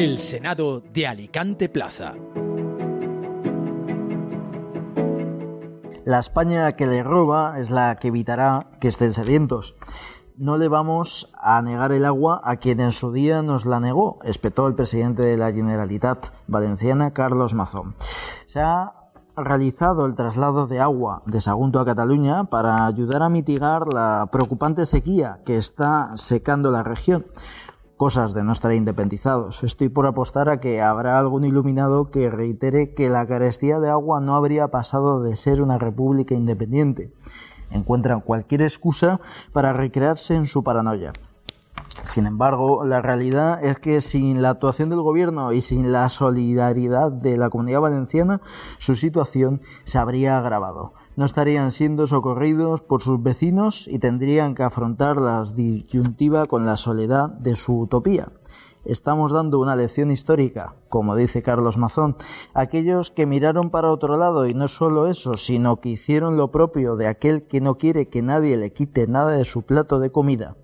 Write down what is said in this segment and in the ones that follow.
El Senado de Alicante Plaza. La España que le roba es la que evitará que estén sedientos. No le vamos a negar el agua a quien en su día nos la negó, espetó el presidente de la Generalitat Valenciana, Carlos Mazón. Se ha realizado el traslado de agua de Sagunto a Cataluña para ayudar a mitigar la preocupante sequía que está secando la región cosas de no estar independizados. Estoy por apostar a que habrá algún iluminado que reitere que la carestía de agua no habría pasado de ser una república independiente. Encuentran cualquier excusa para recrearse en su paranoia. Sin embargo, la realidad es que sin la actuación del gobierno y sin la solidaridad de la comunidad valenciana, su situación se habría agravado no estarían siendo socorridos por sus vecinos y tendrían que afrontar la disyuntiva con la soledad de su utopía. Estamos dando una lección histórica, como dice Carlos Mazón, aquellos que miraron para otro lado y no solo eso, sino que hicieron lo propio de aquel que no quiere que nadie le quite nada de su plato de comida.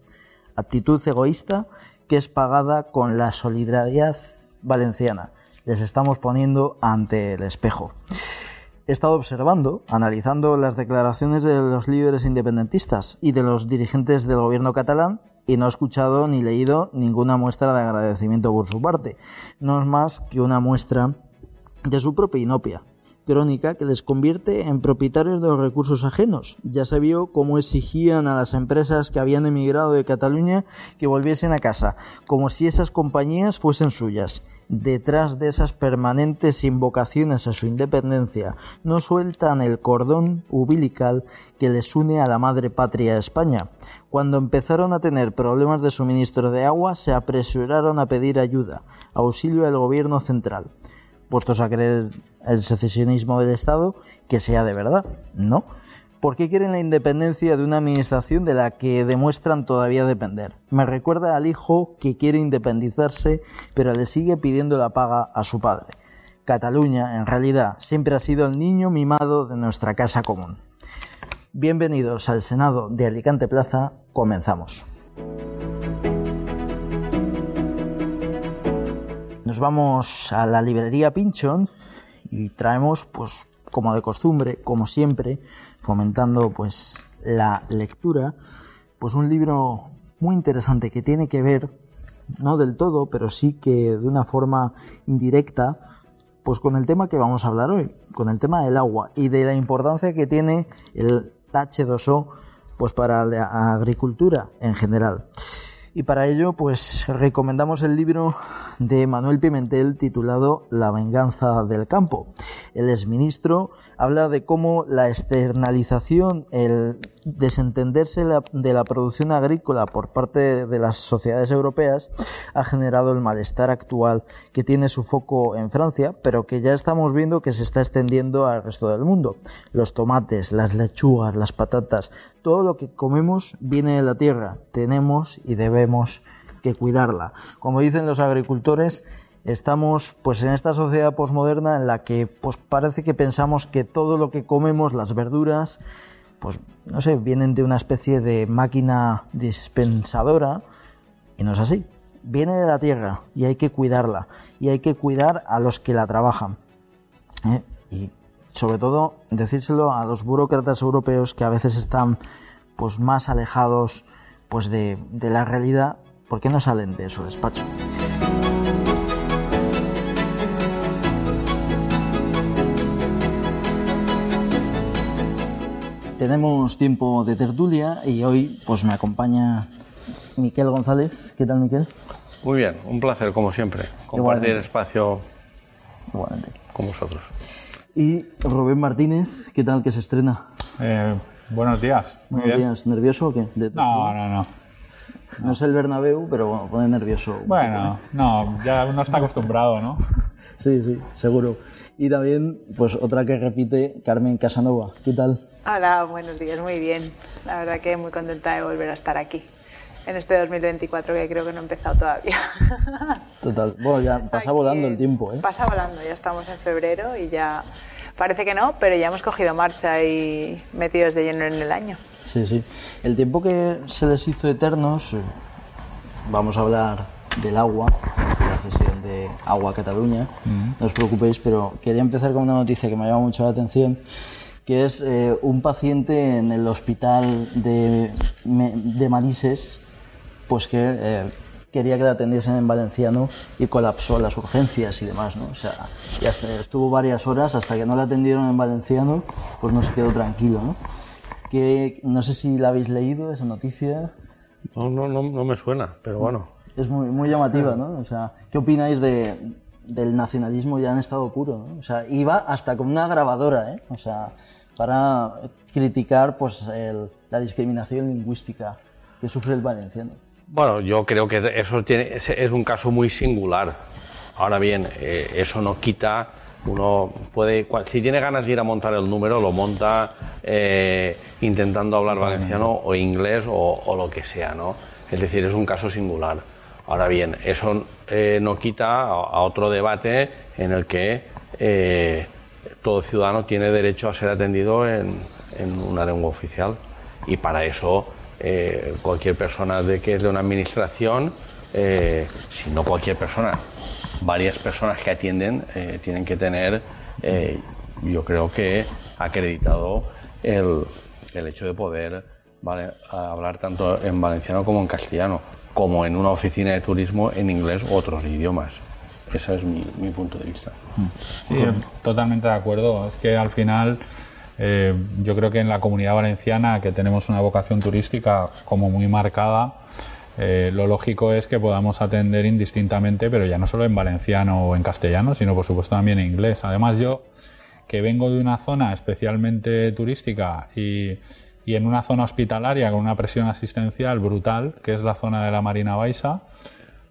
Actitud egoísta que es pagada con la solidaridad valenciana. Les estamos poniendo ante el espejo he estado observando, analizando las declaraciones de los líderes independentistas y de los dirigentes del gobierno catalán y no he escuchado ni leído ninguna muestra de agradecimiento por su parte. No es más que una muestra de su propia inopia crónica que les convierte en propietarios de los recursos ajenos. Ya se vio cómo exigían a las empresas que habían emigrado de Cataluña que volviesen a casa, como si esas compañías fuesen suyas detrás de esas permanentes invocaciones a su independencia, no sueltan el cordón umbilical que les une a la madre patria España. Cuando empezaron a tener problemas de suministro de agua, se apresuraron a pedir ayuda, auxilio del gobierno central. Puestos a creer el secesionismo del Estado, que sea de verdad, ¿no? ¿Por qué quieren la independencia de una administración de la que demuestran todavía depender? Me recuerda al hijo que quiere independizarse, pero le sigue pidiendo la paga a su padre. Cataluña, en realidad, siempre ha sido el niño mimado de nuestra casa común. Bienvenidos al Senado de Alicante Plaza, comenzamos. Vamos a la librería Pinchon y traemos pues como de costumbre, como siempre, fomentando pues la lectura, pues un libro muy interesante que tiene que ver, no del todo, pero sí que de una forma indirecta, pues con el tema que vamos a hablar hoy, con el tema del agua y de la importancia que tiene el H2O pues para la agricultura en general. Y para ello, pues recomendamos el libro de Manuel Pimentel titulado La venganza del campo. El exministro habla de cómo la externalización, el desentenderse de la producción agrícola por parte de las sociedades europeas ha generado el malestar actual que tiene su foco en Francia, pero que ya estamos viendo que se está extendiendo al resto del mundo. Los tomates, las lechugas, las patatas, todo lo que comemos viene de la tierra. Tenemos y debemos que cuidarla. Como dicen los agricultores, estamos pues en esta sociedad posmoderna en la que pues parece que pensamos que todo lo que comemos, las verduras, pues no sé, vienen de una especie de máquina dispensadora y no es así. Viene de la tierra y hay que cuidarla y hay que cuidar a los que la trabajan. ¿eh? Y sobre todo decírselo a los burócratas europeos que a veces están pues más alejados pues de, de la realidad porque no salen de su despacho. Tenemos tiempo de tertulia y hoy pues me acompaña Miquel González. ¿Qué tal, Miquel? Muy bien, un placer como siempre compartir el espacio con vosotros. Y Rubén Martínez, ¿qué tal que se estrena? Eh, buenos días. Muy buenos días. ¿Nervioso o qué? no, no, no. No es el Bernabéu, pero bueno, pone nervioso. Bueno, ¿eh? no, ya uno está acostumbrado, ¿no? sí, sí, seguro. Y también, pues otra que repite, Carmen Casanova. ¿Qué tal? Hola, buenos días, muy bien. La verdad que muy contenta de volver a estar aquí en este 2024 que creo que no ha empezado todavía. Total. Bueno, ya pasa volando el tiempo, ¿eh? Pasa volando, ya estamos en febrero y ya parece que no, pero ya hemos cogido marcha y metidos de lleno en el año. Sí, sí. El tiempo que se les hizo eternos, eh, vamos a hablar del agua, cesión de agua a Cataluña. No os preocupéis, pero quería empezar con una noticia que me ha llamado mucho la atención, que es eh, un paciente en el hospital de, de Manises, pues que eh, quería que le atendiesen en valenciano y colapsó las urgencias y demás, ¿no? O sea, y hasta estuvo varias horas hasta que no le atendieron en valenciano, pues no se quedó tranquilo, ¿no? Que, no sé si la habéis leído, esa noticia. No, no, no, no me suena, pero bueno. Es muy, muy llamativa, ¿no? O sea, ¿qué opináis de, del nacionalismo ya en estado puro? ¿no? O sea, iba hasta con una grabadora, ¿eh? O sea, para criticar pues el- la discriminación lingüística que sufre el valenciano. Bueno, yo creo que eso tiene, es, es un caso muy singular. Ahora bien, eh, eso no quita, uno puede, si tiene ganas de ir a montar el número, lo monta eh, intentando hablar valenciano o inglés o, o lo que sea, ¿no? Es decir, es un caso singular. Ahora bien, eso eh, no quita a, a otro debate en el que eh, todo ciudadano tiene derecho a ser atendido en, en una lengua oficial y para eso eh, cualquier persona de que es de una administración, eh, si no cualquier persona, varias personas que atienden eh, tienen que tener, eh, yo creo que acreditado el, el hecho de poder hablar tanto en valenciano como en castellano, como en una oficina de turismo en inglés u otros idiomas. Ese es mi, mi punto de vista. Sí, totalmente de acuerdo. Es que al final eh, yo creo que en la comunidad valenciana, que tenemos una vocación turística como muy marcada, eh, lo lógico es que podamos atender indistintamente, pero ya no solo en valenciano o en castellano, sino por supuesto también en inglés. Además yo, que vengo de una zona especialmente turística y, y en una zona hospitalaria con una presión asistencial brutal, que es la zona de la Marina Baixa,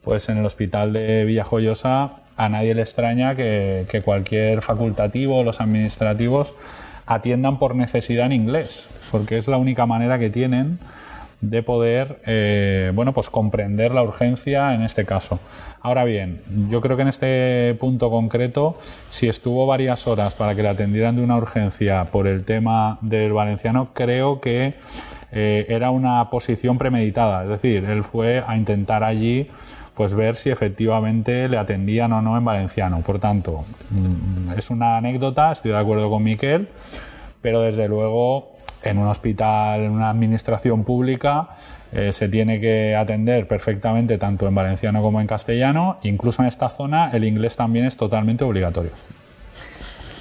pues en el hospital de Villajoyosa a nadie le extraña que, cualquier facultativo o los administrativos atiendan por necesidad en inglés, porque es la única manera que tienen de poder eh, bueno pues comprender la urgencia en este caso. Ahora bien, yo creo que en este punto concreto, si estuvo varias horas para que le atendieran de una urgencia por el tema del valenciano, creo que eh, era una posición premeditada. Es decir, él fue a intentar allí pues ver si efectivamente le atendían o no en valenciano. Por tanto, mm, es una anécdota, estoy de acuerdo con Miquel, pero desde luego en un hospital, en una administración pública, eh, se tiene que atender perfectamente tanto en valenciano como en castellano. Incluso en esta zona el inglés también es totalmente obligatorio.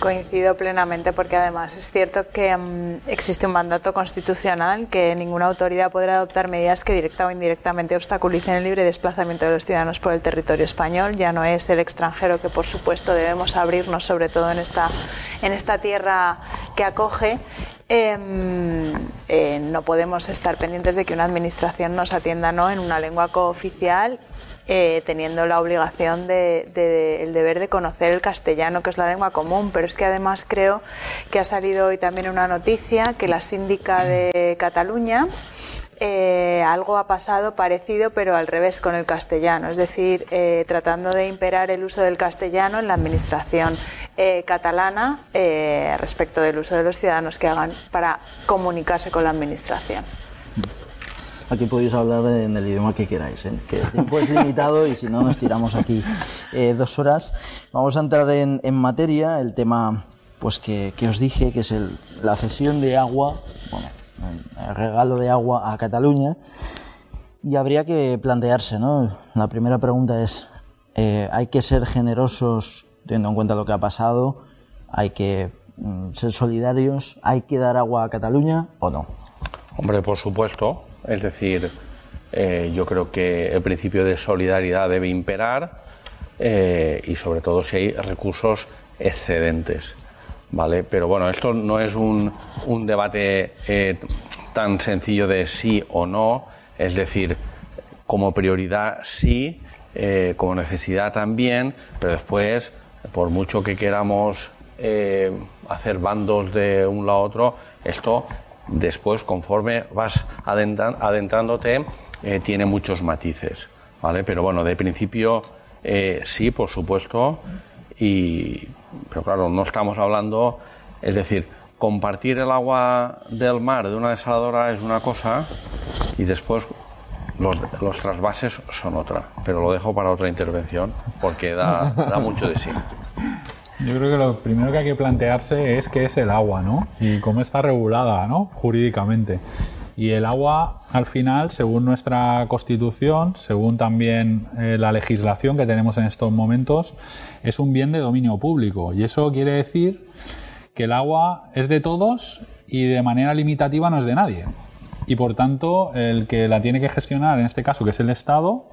Coincido plenamente porque además es cierto que mm, existe un mandato constitucional que ninguna autoridad podrá adoptar medidas que directa o indirectamente obstaculicen el libre desplazamiento de los ciudadanos por el territorio español. Ya no es el extranjero que por supuesto debemos abrirnos sobre todo en esta, en esta tierra que acoge. Em, eh, no podemos estar pendientes de que una administración nos atienda no en una lengua cooficial eh, teniendo la obligación de, de- el deber de conocer el castellano, que es la lengua común, pero es que además creo que ha salido hoy también una noticia que la síndica de Cataluña eh, algo ha pasado parecido, pero al revés con el castellano, es decir, eh, tratando de imperar el uso del castellano en la administración eh, catalana eh, respecto del uso de los ciudadanos que hagan para comunicarse con la administración. Aquí podéis hablar en el idioma que queráis, ¿eh? que el tiempo es limitado y si no nos tiramos aquí eh, dos horas. Vamos a entrar en, en materia, el tema pues que, que os dije, que es el- la cesión de agua, bueno, el regalo de agua a Cataluña. Y habría que plantearse, ¿no? La primera pregunta es, eh, ¿hay que ser generosos teniendo en cuenta lo que ha pasado? ¿Hay que mm, ser solidarios? ¿Hay que dar agua a Cataluña o no? Hombre, por supuesto. Es decir, eh, yo creo que el principio de solidaridad debe imperar eh, y sobre todo si hay recursos excedentes. ¿Vale? Pero bueno, esto no es un, un debate eh, tan sencillo de sí o no. Es decir, como prioridad sí, como necesidad también, pero después, por mucho que queramos hacer bandos de un lado a otro, esto después, conforme vas adentrándote, eh, tiene muchos matices, ¿vale? Pero bueno, de principio eh, sí, por supuesto, y, pero claro, no estamos hablando, es decir, compartir el agua del mar de una desaladora es una cosa y después los, los trasvases son otra, pero lo dejo para otra intervención porque da, da mucho de sí. Yo creo que lo primero que hay que plantearse es qué es el agua, ¿no? Y cómo está regulada, ¿no? Jurídicamente. Y el agua, al final, según nuestra constitución, según también eh, la legislación que tenemos en estos momentos, es un bien de dominio público. Y eso quiere decir que el agua es de todos y de manera limitativa no es de nadie. Y por tanto, el que la tiene que gestionar, en este caso, que es el Estado,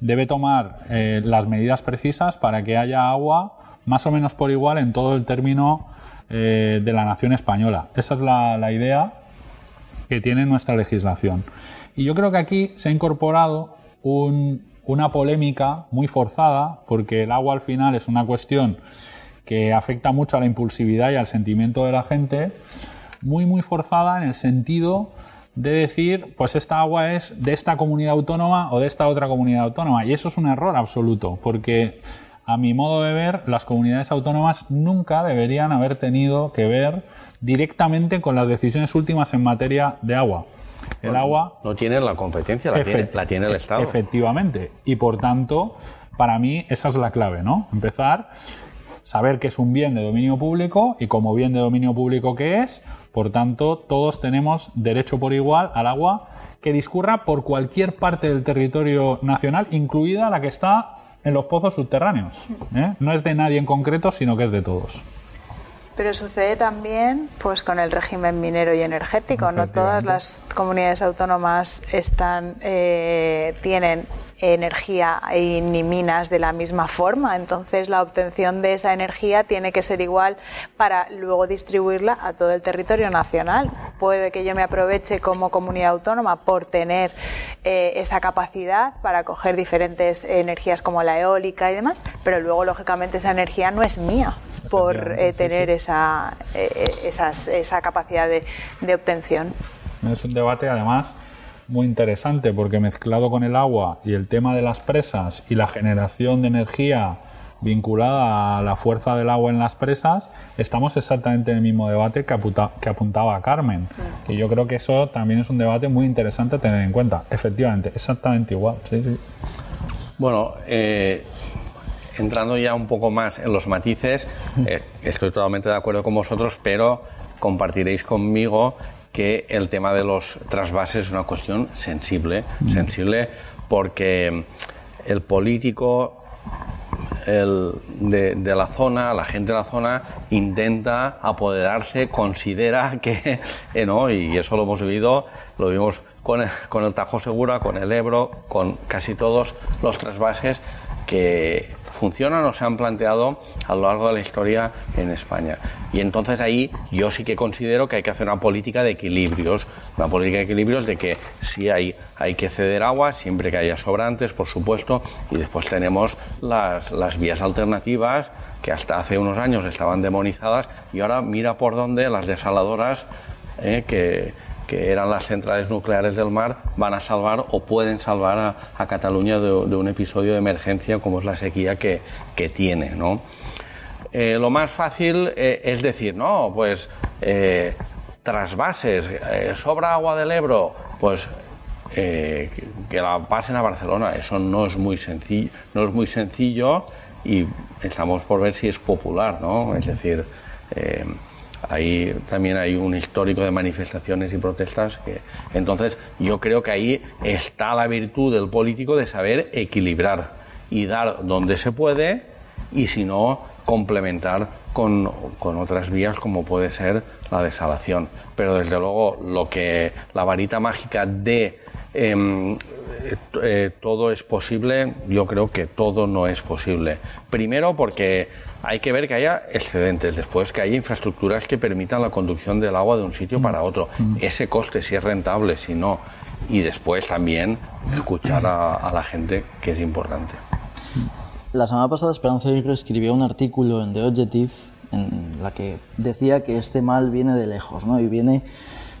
debe tomar eh, las medidas precisas para que haya agua más o menos por igual en todo el término eh, de la nación española. Esa es la, idea que tiene nuestra legislación. Y yo creo que aquí se ha incorporado un- una polémica muy forzada, porque el agua al final es una cuestión que afecta mucho a la impulsividad y al sentimiento de la gente, muy, muy forzada en el sentido de decir, pues esta agua es de esta comunidad autónoma o de esta otra comunidad autónoma. Y eso es un error absoluto, porque a mi modo de ver, las comunidades autónomas nunca deberían haber tenido que ver directamente con las decisiones últimas en materia de agua. El agua No tienen la competencia, la tiene, la tiene el Estado. Efectivamente. Y por tanto, para mí esa es la clave, ¿no? Empezar, saber que es un bien de dominio público y como bien de dominio público que es, por tanto, todos tenemos derecho por igual al agua que discurra por cualquier parte del territorio nacional, incluida la que está en los pozos subterráneos. ¿eh? No es de nadie en concreto, sino que es de todos. Pero sucede también pues con el régimen minero y energético. No todas las comunidades autónomas están eh, tienen energía y ni minas de la misma forma. Entonces la obtención de esa energía tiene que ser igual para luego distribuirla a todo el territorio nacional. Puede que yo me aproveche como comunidad autónoma por tener eh, esa capacidad para coger diferentes energías como la eólica y demás, pero luego lógicamente esa energía no es mía por eh, tener esa, eh, esas- esa capacidad de, de obtención. Es un debate además muy interesante porque mezclado con el agua y el tema de las presas y la generación de energía vinculada a la fuerza del agua en las presas, estamos exactamente en el mismo debate que, apunta- que apuntaba Carmen. Que yo creo que eso también es un debate muy interesante a tener en cuenta. Efectivamente, exactamente igual. Sí, sí. Bueno, eh, entrando ya un poco más en los matices, eh, estoy totalmente de acuerdo con vosotros, pero compartiréis conmigo que el tema de los trasvases es una cuestión sensible, sensible porque el político el de, de la zona, la gente de la zona intenta apoderarse, considera que, eh, ¿no? y eso lo hemos vivido, lo vimos con el, con el Tajo Segura, con el Ebro, con casi todos los trasvases que funcionan o se han planteado a lo largo de la historia en España. Y entonces ahí yo sí que considero que hay que hacer una política de equilibrios, una política de equilibrios de que sí hay, hay que ceder agua, siempre que haya sobrantes, por supuesto, y después tenemos las, las vías alternativas que hasta hace unos años estaban demonizadas y ahora mira por dónde las desaladoras eh, que, que eran las centrales nucleares del mar, van a salvar o pueden salvar a, Cataluña de, un episodio de emergencia como es la sequía que, que tiene. ¿no? Eh, lo más fácil eh, es decir, no, pues eh, trasvases, eh, sobra agua del Ebro, pues que, que la pasen a Barcelona. Eso no es muy sencillo, no es muy sencillo y estamos por ver si es popular, ¿no? Es decir, ahí también hay un histórico de manifestaciones y protestas que entonces yo creo que ahí está la virtud del político de saber equilibrar y dar donde se puede y si no complementar con, con otras vías como puede ser la desalación pero desde luego lo que la varita mágica de em, eh, todo es posible, yo creo que todo no es posible. Primero porque hay que ver que haya excedentes, después que haya infraestructuras que permitan la conducción del agua de un sitio para otro. Ese coste, si es rentable, si no. Y después también escuchar a, a la gente, que es importante. La semana pasada Esperanza Aguirre escribió un artículo en The Objective en la que decía que este mal viene de lejos, ¿no? Y viene,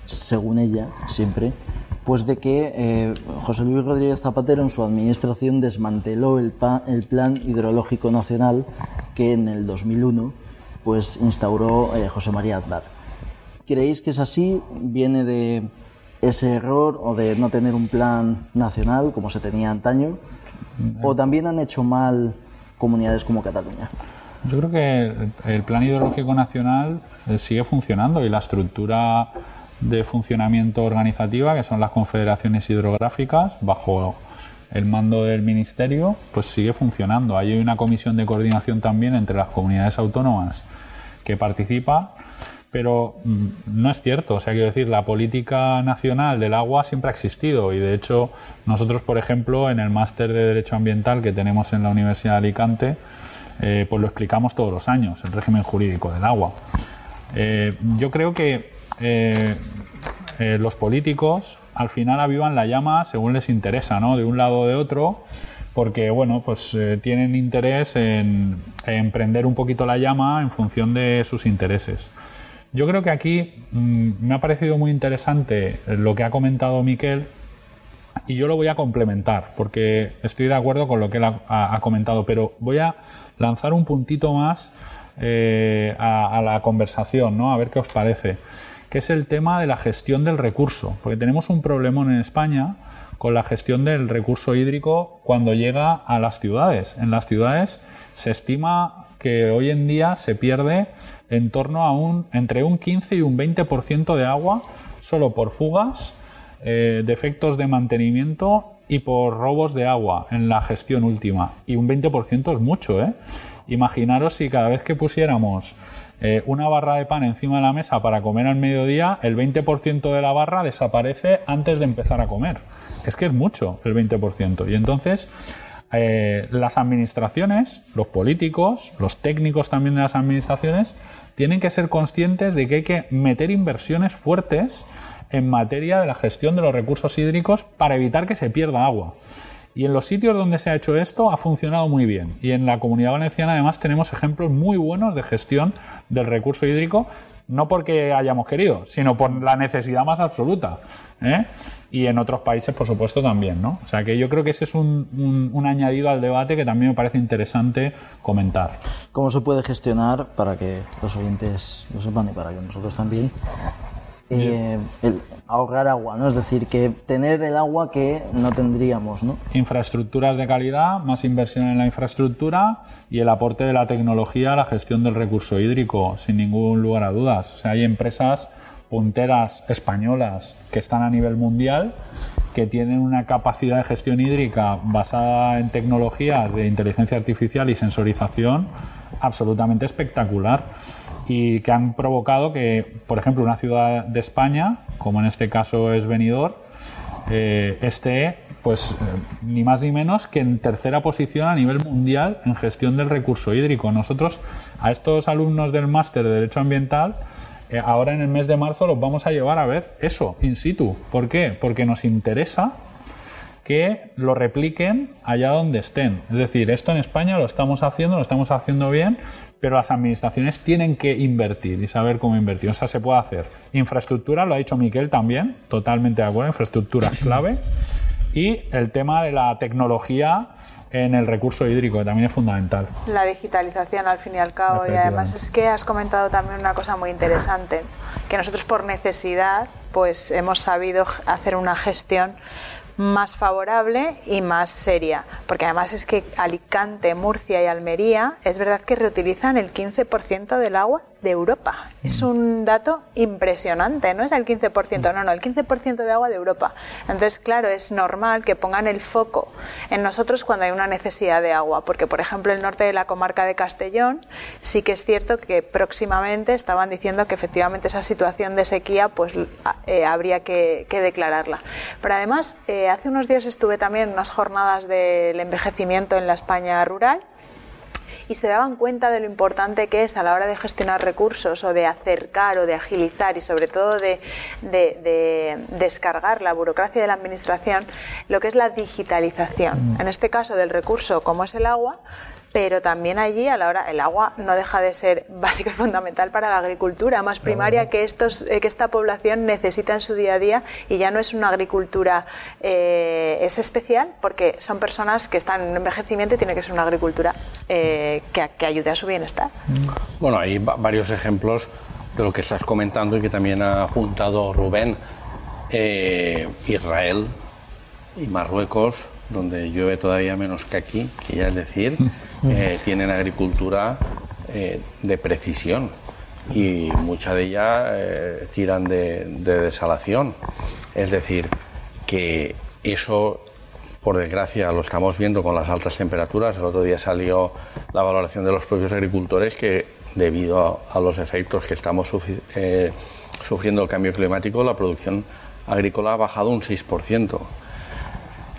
según ella, siempre, pues de que eh, José Luis Rodríguez Zapatero en su administración desmanteló el, pa- el Plan Hidrológico Nacional que en el 2001 pues instauró eh, José María Aznar. ¿Creéis que es así? ¿Viene de ese error o de no tener un plan nacional como se tenía antaño? ¿O también han hecho mal comunidades como Cataluña? Yo creo que el, plan ideológico nacional eh, sigue funcionando y la estructura de funcionamiento organizativa, que son las confederaciones hidrográficas, bajo el mando del ministerio, pues sigue funcionando. Hay una comisión de coordinación también entre las comunidades autónomas que participa, pero mm, no es cierto. O sea, quiero decir, la política nacional del agua siempre ha existido y de hecho nosotros, por ejemplo, en el máster de Derecho Ambiental que tenemos en la Universidad de Alicante, eh, pues lo explicamos todos los años, el régimen jurídico del agua. Eh, yo creo que eh, los políticos al final avivan la llama según les interesa, ¿no? De un lado o de otro, porque bueno, pues eh, tienen interés en, en prender un poquito la llama en función de sus intereses. Yo creo que aquí mm, me ha parecido muy interesante lo que ha comentado Miquel y yo lo voy a complementar porque estoy de acuerdo con lo que él ha, comentado, pero voy a lanzar un puntito más eh, a, a la conversación, ¿no? A ver qué os parece, que es el tema de la gestión del recurso, porque tenemos un problemón en España con la gestión del recurso hídrico cuando llega a las ciudades. En las ciudades se estima que hoy en día se pierde en torno a un entre un 15 y un 20% de agua solo por fugas, eh, defectos de mantenimiento y por robos de agua en la gestión última. Y un 20% es mucho, ¿eh? Imaginaros si cada vez que pusiéramos eh, una barra de pan encima de la mesa para comer al mediodía, el 20% de la barra desaparece antes de empezar a comer. Es que es mucho el 20%. Y entonces eh, las administraciones, los políticos, los técnicos también de las administraciones, tienen que ser conscientes de que hay que meter inversiones fuertes en materia de la gestión de los recursos hídricos para evitar que se pierda agua. Y en los sitios donde se ha hecho esto ha funcionado muy bien. Y en la comunidad valenciana además tenemos ejemplos muy buenos de gestión del recurso hídrico, no porque hayamos querido, sino por la necesidad más absoluta. ¿eh? Y en otros países, por supuesto, también. ¿no? O sea que yo creo que ese es un, un- un añadido al debate que también me parece interesante comentar. ¿Cómo se puede gestionar para que los oyentes lo sepan y para que nosotros también? Eh, el ahorrar agua, ¿no? Es decir, que tener el agua que no tendríamos, ¿no? infraestructuras de calidad, más inversión en la infraestructura y el aporte de la tecnología a la gestión del recurso hídrico, sin ningún lugar a dudas. O sea, hay empresas punteras españolas que están a nivel mundial que tienen una capacidad de gestión hídrica basada en tecnologías de inteligencia artificial y sensorización absolutamente espectacular y que han provocado que, por ejemplo, una ciudad de España, como en este caso es Benidorm, eh, esté pues eh, ni más ni menos que en tercera posición a nivel mundial en gestión del recurso hídrico. Nosotros a estos alumnos del máster de Derecho Ambiental eh, ahora en el mes de marzo los vamos a llevar a ver eso in situ. ¿Por qué? Porque nos interesa que lo repliquen allá donde estén. Es decir, esto en España lo estamos haciendo, lo estamos haciendo bien, pero las administraciones tienen que invertir y saber cómo invertir. O sea, se puede hacer. Infraestructura, lo ha dicho Miquel también, totalmente de acuerdo, infraestructura es clave. Y el tema de la tecnología en el recurso hídrico, que también es fundamental. La digitalización, al fin y al cabo, y además es que has comentado también una cosa muy interesante, que nosotros por necesidad, pues hemos sabido hacer una gestión más favorable y más seria, porque además es que Alicante, Murcia y Almería es verdad que reutilizan el 15% del agua de Europa. Es un dato impresionante, no es el 15%, no, no, el 15% de agua de Europa. Entonces, claro, es normal que pongan el foco en nosotros cuando hay una necesidad de agua, porque por ejemplo el norte de la comarca de Castellón sí que es cierto que próximamente estaban diciendo que efectivamente esa situación de sequía pues eh, habría que, que, declararla. Pero además, eh, hace unos días estuve también en unas jornadas del envejecimiento en la España rural y se daban cuenta de lo importante que es a la hora de gestionar recursos o de acercar o de agilizar y sobre todo de, de, de descargar la burocracia de la administración, lo que es la digitalización. En este caso del recurso como es el agua, pero también allí a la hora el agua no deja de ser básica y fundamental para la agricultura más primaria que estos que esta población necesita en su día a día y ya no es una agricultura eh, es especial porque son personas que están en envejecimiento y tiene que ser una agricultura eh, que, que, ayude a su bienestar. Bueno hay varios ejemplos de lo que estás comentando y que también ha apuntado Rubén. Eh, Israel y Marruecos, donde llueve todavía menos que aquí, que ya es decir, eh, tienen agricultura eh, de precisión y mucha de ellas tiran de, de desalación. Es decir, que eso por desgracia lo estamos viendo con las altas temperaturas. El otro día salió la valoración de los propios agricultores que debido a, los efectos que estamos eh, sufriendo el cambio climático, la producción agrícola ha bajado un 6%.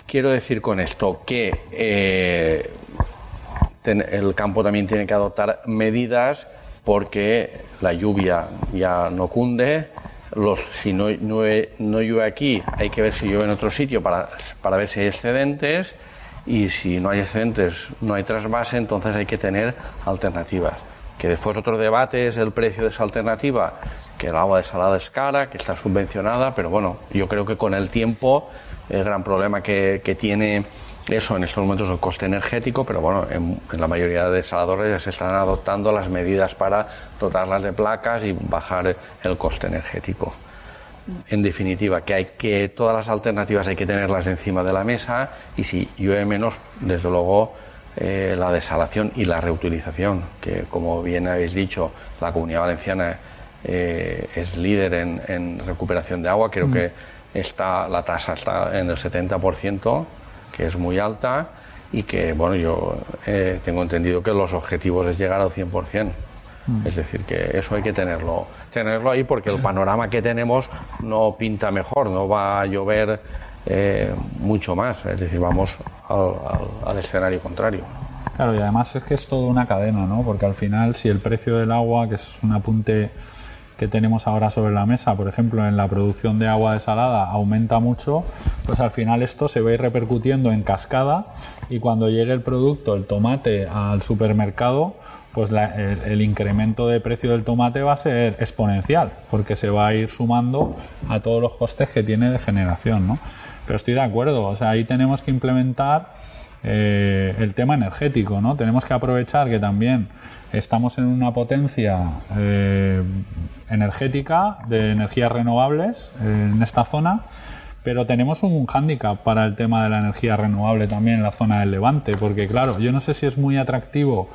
Quiero decir con esto que eh, el campo también tiene que adoptar medidas porque la lluvia ya no cunde, los, si no, no, no, llueve aquí, hay que ver si llueve en otro sitio para, para ver si hay excedentes y si no hay excedentes, no hay trasvase, entonces hay que tener alternativas. Que después otro debate es el precio de esa alternativa, que el agua desalada es cara, que está subvencionada, pero bueno, yo creo que con el tiempo el gran problema que, que tiene eso en estos momentos es el coste energético, pero bueno, en, la mayoría de desaladores ya se están adoptando las medidas para dotarlas de placas y bajar el coste energético. En definitiva, que hay que todas las alternativas hay que tenerlas encima de la mesa y si llueve menos, desde luego eh, la desalación y la reutilización, que como bien habéis dicho, la Comunidad Valenciana eh, es líder en, recuperación de agua, creo mm. que está la tasa está en el 70% que es muy alta y que, bueno, yo eh, tengo entendido que los objetivos es llegar al 100%. Mm. Es decir, que eso hay que tenerlo, tenerlo ahí porque el panorama que tenemos no pinta mejor, no va a llover eh, mucho más, es decir, vamos al, al, escenario contrario. Claro, y además es que es toda una cadena, ¿no? Porque al final, si el precio del agua, que es un apunte que tenemos ahora sobre la mesa, por ejemplo, en la producción de agua desalada aumenta mucho, pues al final esto se va a ir repercutiendo en cascada y cuando llegue el producto, el tomate, al supermercado, pues el, incremento de precio del tomate va a ser exponencial, porque se va a ir sumando a todos los costes que tiene de generación, ¿no? Pero estoy de acuerdo, o sea, ahí tenemos que implementar eh, el tema energético, ¿no? Tenemos que aprovechar que también estamos en una potencia eh, energética de energías renovables en esta zona, pero tenemos un hándicap para el tema de la energía renovable también en la zona del Levante, porque claro, yo no sé si es muy atractivo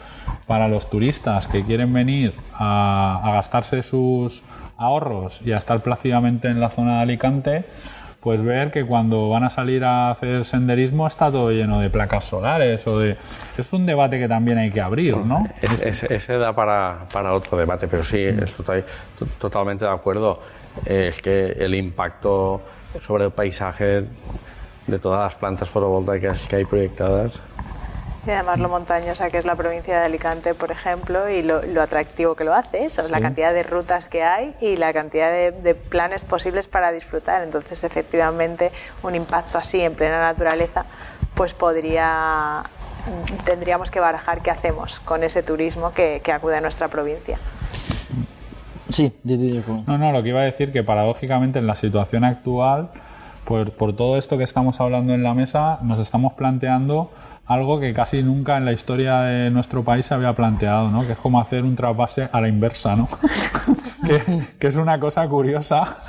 para los turistas que quieren venir a, a gastarse sus ahorros y a estar plácidamente en la zona de Alicante, pues ver que cuando van a salir a hacer senderismo está todo lleno de placas solares o de... Es un debate que también hay que abrir, ¿no? ese da para, para, otro debate, pero sí, estoy totalmente de acuerdo. Es que el impacto sobre el paisaje de todas las plantas fotovoltaicas que hay proyectadas y además lo montañosa que es la provincia de Alicante, por ejemplo, y lo, atractivo que lo hace, eso, es la cantidad de rutas que hay y la cantidad de, planes posibles para disfrutar. Entonces, efectivamente, un impacto así en plena naturaleza, pues podría, tendríamos que barajar qué hacemos con ese turismo que, acude a nuestra provincia. Sí, no, no, lo que iba a decir que paradójicamente en la situación actual, por, por todo esto que estamos hablando en la mesa, nos estamos planteando algo que casi nunca en la historia de nuestro país se había planteado, ¿no? Que es como hacer un trasvase a la inversa, ¿no? que, es una cosa curiosa,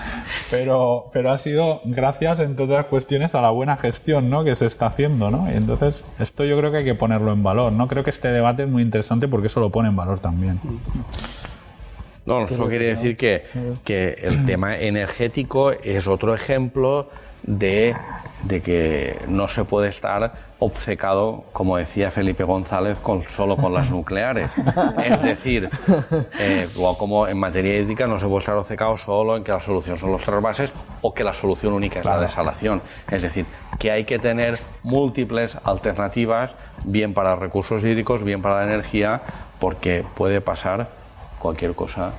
pero, pero ha sido gracias, en todas las cuestiones, a la buena gestión, ¿no? Que se está haciendo, ¿no? Y entonces, esto yo creo que hay que ponerlo en valor, ¿no? Creo que este debate es muy interesante porque eso lo pone en valor también. No, eso quiere decir que, que el tema energético es otro ejemplo de, de, que no se puede estar obcecado, como decía Felipe González, con, solo con las nucleares. Es decir, eh, como en materia hídrica no se puede estar obcecado solo en que la solución son los trasvases o que la solución única es la desalación. Es decir, que hay que tener múltiples alternativas, bien para recursos hídricos, bien para la energía, porque puede pasar cualquier cosa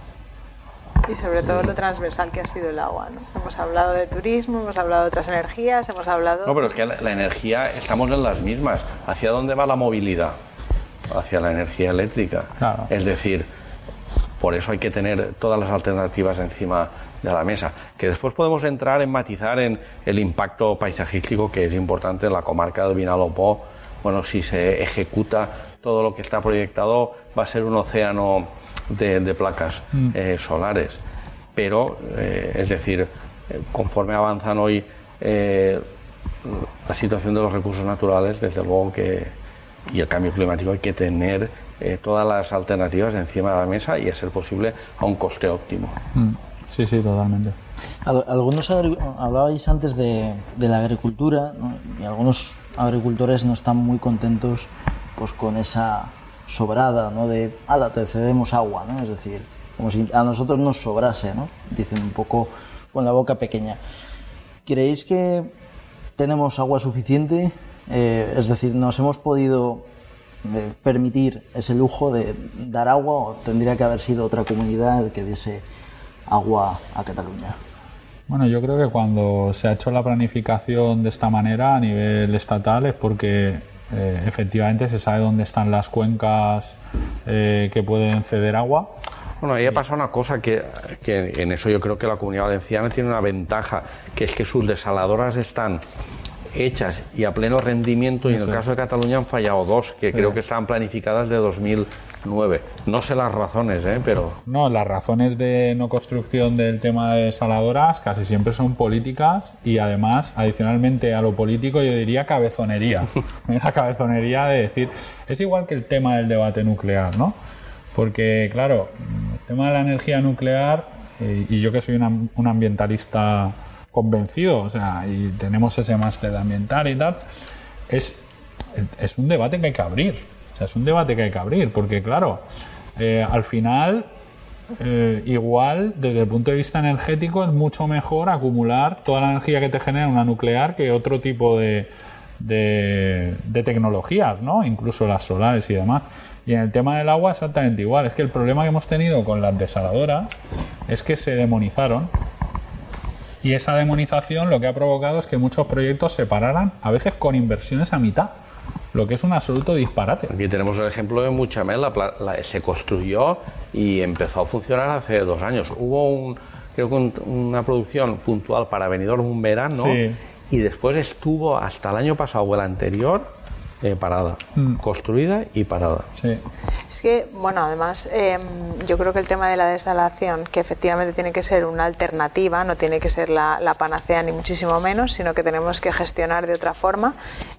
y sobre todo lo transversal que ha sido el agua. ¿no? Hemos hablado de turismo, hemos hablado de otras energías, hemos hablado... No, pero es que la, energía, estamos en las mismas. ¿Hacia dónde va la movilidad? Hacia la energía eléctrica. Es decir, por eso hay que tener todas las alternativas encima de la mesa. Que después podemos entrar en matizar en el impacto paisajístico que es importante en la comarca del Vinalopó. Bueno, si se ejecuta todo lo que está proyectado, va a ser un océano de, placas mm. eh, solares. Pero, eh, es decir, eh, conforme avanzan hoy eh, la situación de los recursos naturales, desde luego que y el cambio climático hay que tener eh, todas las alternativas encima de la mesa y a ser posible a un coste óptimo. Mm. Sí, sí, totalmente. Algunos hablabais antes de, la agricultura y algunos agricultores no están muy contentos pues con esa sobrada, ¿no? De, ala, te cedemos agua, ¿no? Es decir, como si a nosotros nos sobrase, ¿no? Dicen un poco con la boca pequeña. ¿Creéis que tenemos agua suficiente? Eh, es decir, ¿nos hemos podido eh, permitir ese lujo de dar agua o tendría que haber sido otra comunidad el que diese agua a Cataluña? Bueno, yo creo que cuando se ha hecho la planificación de esta manera a nivel estatal es porque eh, efectivamente se sabe dónde están las cuencas que pueden ceder agua. Bueno, ahí ha pasado una cosa que, que, en eso yo creo que la comunidad valenciana tiene una ventaja, que es que sus desaladoras están hechas y a pleno rendimiento y en el caso de Cataluña han fallado dos que creo que estaban planificadas de 2009. No sé las razones, ¿eh? pero... No, las razones de no construcción del tema de desaladoras casi siempre son políticas y además, adicionalmente a lo político, yo diría cabezonería. La cabezonería de decir, es igual que el tema del debate nuclear, ¿no? Porque, claro, el tema de la energía nuclear, eh, y yo que soy un ambientalista convencido, o sea, y tenemos ese máster de ambiental y tal, es, es un debate que hay que abrir. O sea, es un debate que hay que abrir, porque, claro, eh, al final eh, igual desde el punto de vista energético es mucho mejor acumular toda la energía que te genera una nuclear que otro tipo de, de, de, tecnologías, ¿no? incluso las solares y demás. Y en el tema del agua exactamente igual. Es que el problema que hemos tenido con las desaladoras es que se demonizaron. Y esa demonización lo que ha provocado es que muchos proyectos se pararan, a veces con inversiones a mitad, lo que es un absoluto disparate. Aquí tenemos el ejemplo de Muchamel, se construyó y empezó a funcionar hace dos años. Hubo un, creo que una producción puntual para venidor un verano y después estuvo hasta el año pasado o el anterior eh, parada, mm. construida y parada. Es que, bueno, además, em, yo creo que el tema de la desalación, que efectivamente tiene que ser una alternativa, no tiene que ser la, panacea ni muchísimo menos, sino que tenemos que gestionar de otra forma.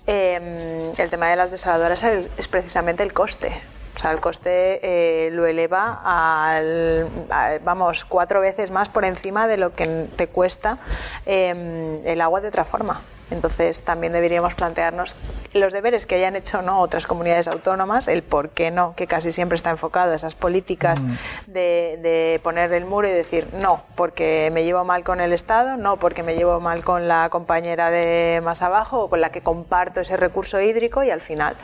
Em, el tema de las desaladoras es precisamente el coste. O sea, el coste eh, lo eleva al, vamos, cuatro veces más por encima de lo que te cuesta em, el agua de otra forma. Entonces también deberíamos plantearnos los deberes que hayan hecho no otras comunidades autónomas, el por qué no, que casi siempre está enfocado a esas políticas mm. de, de, poner el muro y decir no, porque me llevo mal con el Estado, no, porque me llevo mal con la compañera de más abajo o con la que comparto ese recurso hídrico y al final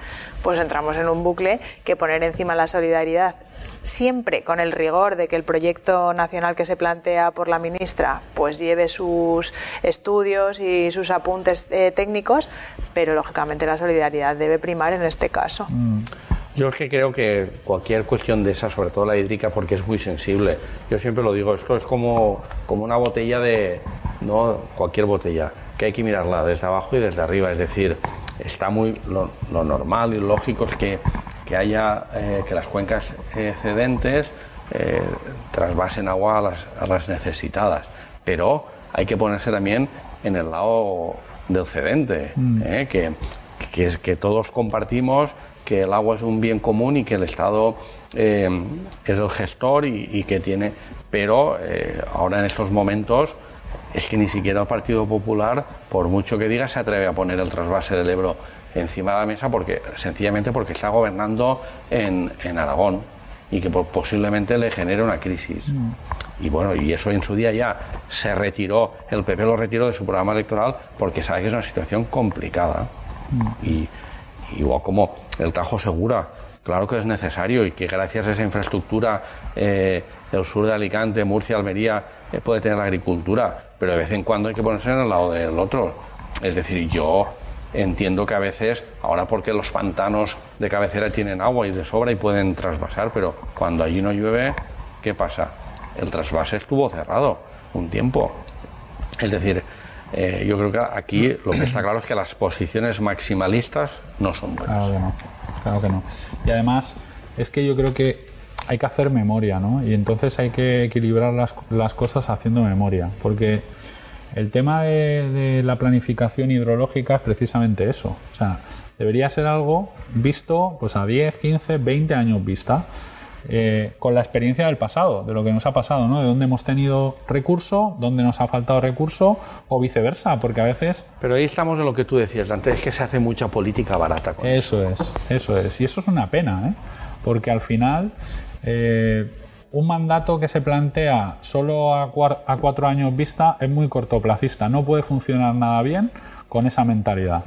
pues entramos en un bucle que poner encima la solidaridad siempre con el rigor de que el proyecto nacional que se plantea por la ministra pues lleve sus estudios y sus apuntes eh, técnicos, pero lógicamente la solidaridad debe primar en este caso. Mm. Yo es que creo que cualquier cuestión de esa, sobre todo la hídrica, porque es muy sensible. Yo siempre lo digo, esto es como, como una botella de, no cualquier botella, que hay que mirarla desde abajo y desde arriba. Es decir, está muy lo, lo normal y lógico es que que haya eh, que las cuencas excedentes eh, trasvasen agua a las, necesitadas. Pero hay que ponerse también en el lado del cedente, mm. eh, que, que, es, que todos compartimos que el agua es un bien común y que el Estado es el gestor y, y que tiene. Pero ahora en estos momentos es que ni siquiera el Partido Popular, por mucho que diga, se atreve a poner el trasvase del Ebro encima de la mesa porque sencillamente porque está gobernando en, en Aragón y que posiblemente le genere una crisis. Mm. Y bueno, y eso en su día ya se retiró, el PP lo retiró de su programa electoral porque sabe que es una situación complicada. Mm. Y igual como el Tajo Segura, claro que es necesario y que gracias a esa infraestructura eh, el sur de Alicante, Murcia, Almería eh, puede tener la agricultura, pero de vez en cuando hay que ponerse en el lado del otro. Es decir, yo Entiendo que a veces, ahora porque los pantanos de cabecera tienen agua y de sobra y pueden trasvasar, pero cuando allí no llueve, ¿qué pasa? El trasvase estuvo cerrado un tiempo. Es decir, eh, yo creo que aquí lo que está claro es que las posiciones maximalistas no son buenas. Claro que no, claro que no. Y además, es que yo creo que hay que hacer memoria, ¿no? Y entonces hay que equilibrar las, las cosas haciendo memoria, porque El tema de, de la planificación hidrológica es precisamente eso. O sea, debería ser algo visto pues a 10, 15, 20 años vista. Eh, con la experiencia del pasado, de lo que nos ha pasado, ¿no? De dónde hemos tenido recurso, dónde nos ha faltado recurso o viceversa, porque a veces... Pero ahí estamos en lo que tú decías antes, es que se hace mucha política barata con eso. Eso es, eso es. Y eso es una pena, ¿eh? Porque al final... Eh, un mandato que se plantea solo a, cuatro años vista es muy cortoplacista, no puede funcionar nada bien con esa mentalidad.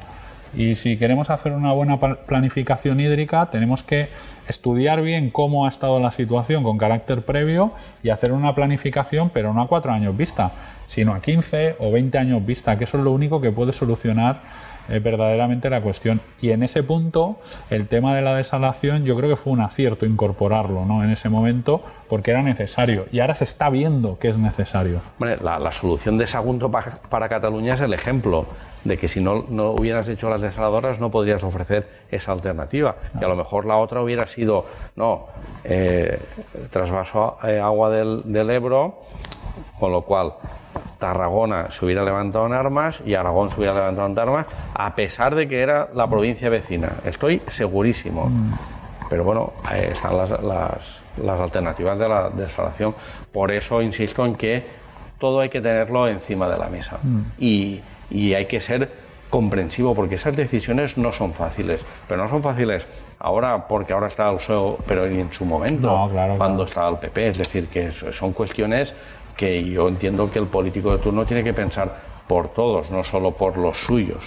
Y si queremos hacer una buena planificación hídrica, tenemos que estudiar bien cómo ha estado la situación con carácter previo y hacer una planificación, pero no a cuatro años vista, sino a 15 o 20 años vista, que eso es lo único que puede solucionar eh, verdaderamente la cuestión. Y en ese punto, el tema de la desalación, yo creo que fue un acierto incorporarlo ¿no? en ese momento, porque era necesario. Y ahora se está viendo que es necesario. la, solución de Sagunto para Cataluña es el ejemplo de que si no, no hubieras hecho las desaladoras no podrías ofrecer esa alternativa. Y a lo mejor la otra hubiera sido, no, eh, trasvaso eh, agua del, del Ebro, con lo cual Tarragona se hubiera levantado en armas y Aragón se hubiera levantado en armas, a pesar de que era la provincia vecina. Estoy segurísimo. Pero bueno, están las, las, las, alternativas de la desalación. Por eso insisto en que todo hay que tenerlo encima de la mesa. Mm. Y y hay que ser comprensivo porque esas decisiones no son fáciles, pero no son fáciles ahora porque ahora está el PSOE, pero en su momento, cuando estaba el PP, es decir, que son cuestiones que yo entiendo que el político de turno tiene que pensar por todos, no solo por los suyos.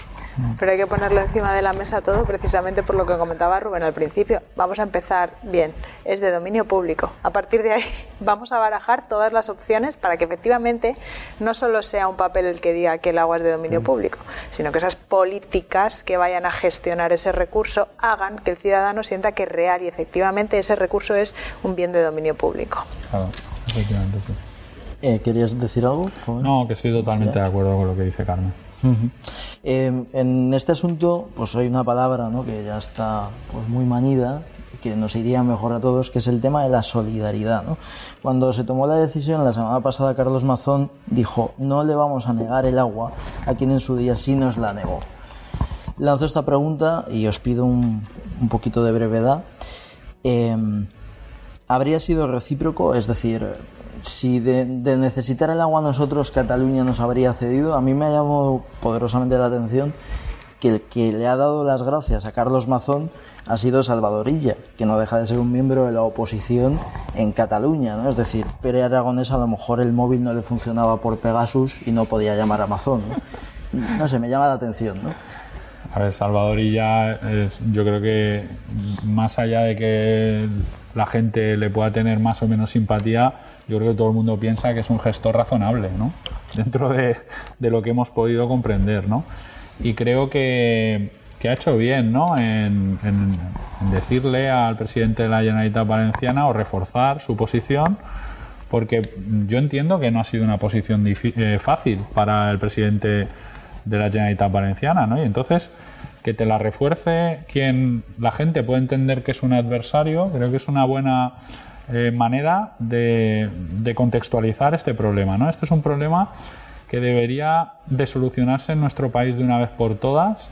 Pero hay que ponerlo encima de la mesa todo precisamente por lo que comentaba Rubén al principio. Vamos a empezar bien, es de dominio público. A partir de ahí vamos a barajar todas las opciones para que efectivamente no solo sea un papel el que diga que el agua es de dominio mm. público, sino que esas políticas que vayan a gestionar ese recurso hagan que el ciudadano sienta que real y efectivamente ese recurso es un bien de dominio público. Claro, efectivamente, sí. Eh, ¿Querías decir algo? No, que estoy totalmente de acuerdo con lo que dice Carmen. Em, en este asunto, pues hay una palabra que ya está pues, muy manida, que nos iría mejor a todos, que es el tema de la solidaridad. Cuando se tomó la decisión la semana pasada, Carlos Mazón dijo, no le vamos a negar el agua a quien en su día sí nos la negó. Lanzo esta pregunta y os pido un, poquito de brevedad. Em, ¿Habría sido recíproco? Es decir, si de, necesitar el agua nosotros Cataluña nos habría cedido, a mí me ha llamado poderosamente la atención que el que le ha dado las gracias a Carlos Mazón ha sido Salvadorilla, que no deja de ser un miembro de la oposición en Cataluña, ¿no? Es decir, Pere Aragonés a lo mejor el móvil no le funcionaba por Pegasus y no podía llamar a Mazón, ¿no? No sé, me llama la atención, ¿no? A ver, Salvadorilla, yo creo que más allá de que la gente le pueda tener más o menos simpatía, yo creo que todo el mundo piensa que es un gestor razonable, ¿no? Dentro de, lo que hemos podido comprender, ¿no? Y creo que, ha hecho bien, ¿no? En, decirle al presidente de la Generalitat Valenciana o reforzar su posición, porque yo entiendo que no ha sido una posición eh, fácil para el presidente de la Generalitat Valenciana, ¿no? Y entonces que te la refuerce quien la gente puede entender que es un adversario, creo que es una buena eh, manera de, contextualizar este problema. ¿no? Este es un problema que debería de solucionarse en nuestro país de una vez por todas,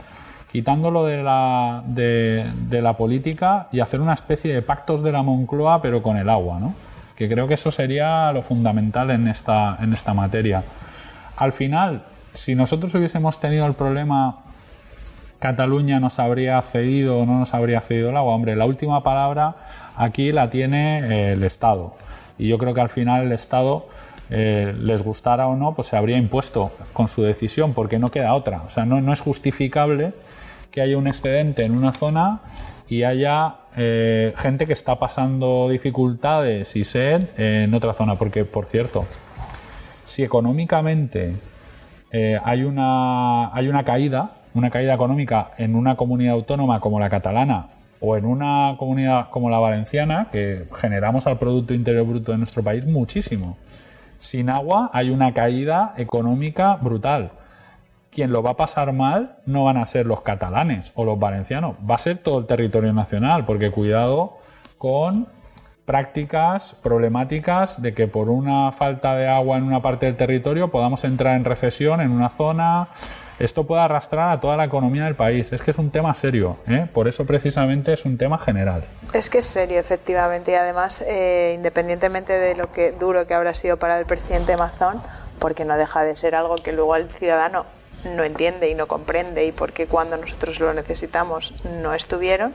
quitándolo de la, de, la política y hacer una especie de pactos de la Moncloa, pero con el agua, ¿no? que creo que eso sería lo fundamental en esta, en esta materia. Al final, si nosotros hubiésemos tenido el problema Cataluña nos habría cedido o no nos habría cedido el agua, hombre, la última palabra Aquí la tiene eh, el Estado. Y yo creo que al final el Estado, eh, les gustara o no, pues se habría impuesto con su decisión, porque no queda otra. O sea, no, es justificable que haya un excedente en una zona y haya eh, gente que está pasando dificultades y sed en otra zona. Porque, por cierto, si económicamente hay, una, hay una caída, una caída económica en una comunidad autónoma como la catalana o en una comunidad como la valenciana, que generamos al Producto Interior Bruto de nuestro país muchísimo. Sin agua hay una caída económica brutal. Quien lo va a pasar mal no van a ser los catalanes o los valencianos, va a ser todo el territorio nacional, porque cuidado con prácticas problemáticas de que por una falta de agua en una parte del territorio podamos entrar en recesión en una zona. Esto puede arrastrar a toda la economía del país. Es que es un tema serio, ¿eh? por eso precisamente es un tema general. Es que es serio, efectivamente, y además, eh, independientemente de lo que duro que habrá sido para el presidente Mazón, porque no deja de ser algo que luego el ciudadano no entiende y no comprende y porque cuando nosotros lo necesitamos no estuvieron,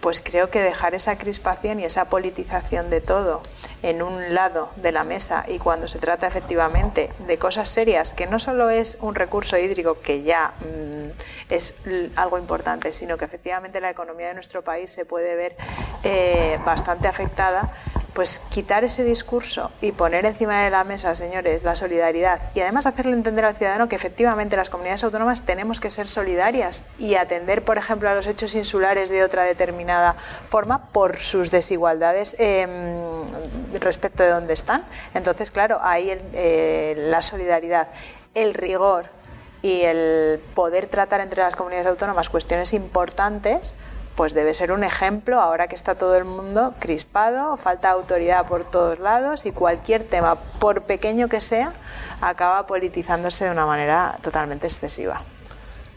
pues creo que dejar esa crispación y esa politización de todo en un lado de la mesa y cuando se trata efectivamente de cosas serias, que no solo es un recurso hídrico que ya mm, es algo importante, sino que efectivamente la economía de nuestro país se puede ver eh, bastante afectada, pues quitar ese discurso y poner encima de la mesa, señores, la solidaridad y además hacerle entender al ciudadano que efectivamente las comunidades autónomas tenemos que ser solidarias y atender, por ejemplo, a los hechos insulares de otra determinada forma por sus desigualdades em, respecto de dónde están. Entonces, claro, ahí eh, la solidaridad, el rigor y el poder tratar entre las comunidades autónomas cuestiones importantes pues debe ser un ejemplo ahora que está todo el mundo crispado, falta autoridad por todos lados y cualquier tema, por pequeño que sea, acaba politizándose de una manera totalmente excesiva.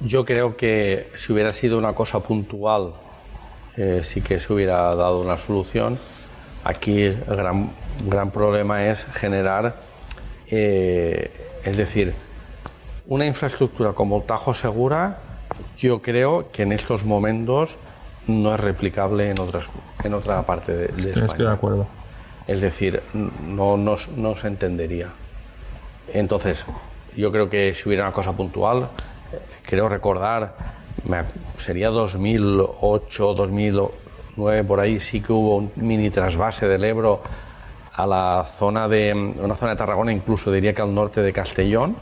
Yo creo que si hubiera sido una cosa puntual, eh, sí que se hubiera dado una solución. Aquí el gran, gran problema es generar, eh, es decir, una infraestructura como Tajo Segura, yo creo que en estos momentos no es replicable en otras en otra parte de, España. Estoy de acuerdo. Es decir, no, no, se entendería. Entonces, yo creo que si hubiera una cosa puntual, creo recordar, sería 2008, 2009, por ahí sí que hubo un mini trasvase del Ebro a la zona de una zona de Tarragona, incluso diría que al norte de Castellón,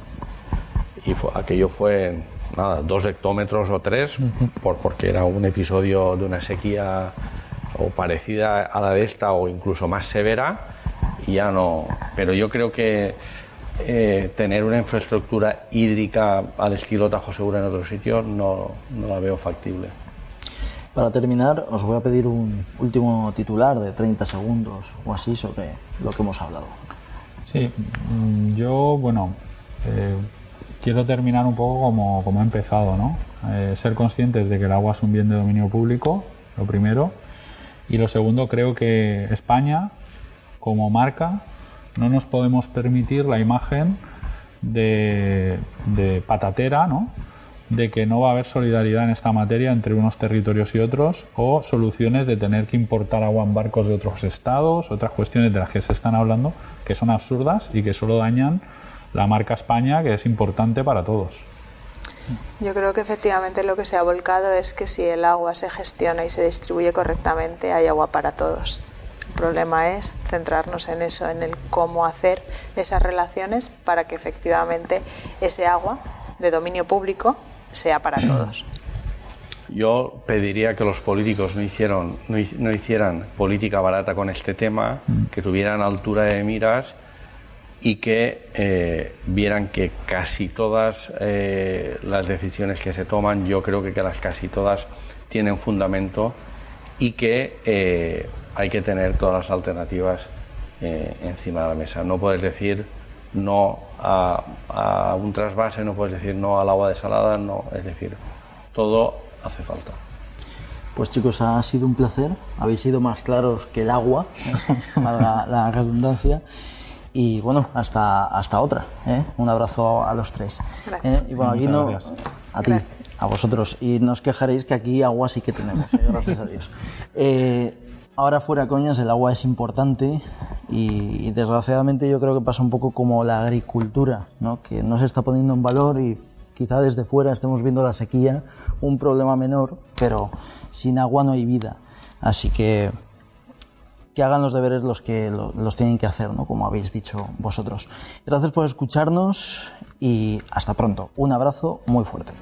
y aquello fue nada, dos hectómetros o tres, por, porque era un episodio de una sequía o parecida a la de esta o incluso más severa, y ya no. Pero yo creo que eh, tener una infraestructura hídrica al estilo Tajo Segura en otro sitio no, no la veo factible. Para terminar, os voy a pedir un último titular de 30 segundos o así sobre lo que hemos hablado. Sí, mm, yo, bueno, eh, quiero terminar un poco como, como he empezado, ¿no? Eh, ser conscientes de que el agua es un bien de dominio público, lo primero. Y lo segundo, creo que España, como marca, no nos podemos permitir la imagen de, de patatera, ¿no? de que no va a haber solidaridad en esta materia entre unos territorios y otros o soluciones de tener que importar agua en barcos de otros estados, otras cuestiones de las que se están hablando que son absurdas y que solo dañan la marca España, que es importante para todos. Yo creo que efectivamente lo que se ha volcado es que si el agua se gestiona y se distribuye correctamente, hay agua para todos. El problema es centrarnos en eso, en el cómo hacer esas relaciones para que efectivamente ese agua de dominio público sea para todos. Yo pediría que los políticos no, hicieron, no, hicieran política barata con este tema, que tuvieran altura de miras y que eh, vieran que casi todas eh, las decisiones que se toman, yo creo que, que las casi todas tienen fundamento y que eh, hay que tener todas las alternativas encima de la mesa. No puedes decir no a, a, un trasvase, no puedes decir no al agua desalada, no, es decir, todo hace falta. Pues chicos, ha sido un placer, habéis sido más claros que el agua, para la redundancia. Y bueno, hasta, hasta otra. ¿eh? Un abrazo a los tres. Gracias. ¿Eh? Y bueno, aquí no, a ti, a vosotros. Y no os quejaréis que aquí agua sí que tenemos, ¿eh? gracias a Dios. ahora fuera coñas, el agua es importante y, y, desgraciadamente yo creo que pasa un poco como la agricultura, ¿no? que no se está poniendo en valor y quizá desde fuera estemos viendo la sequía, un problema menor, pero sin agua no hay vida. Así que que hagan los deberes los que los tienen que hacer, ¿no? como habéis dicho vosotros. Gracias por escucharnos y hasta pronto. Un abrazo muy fuerte.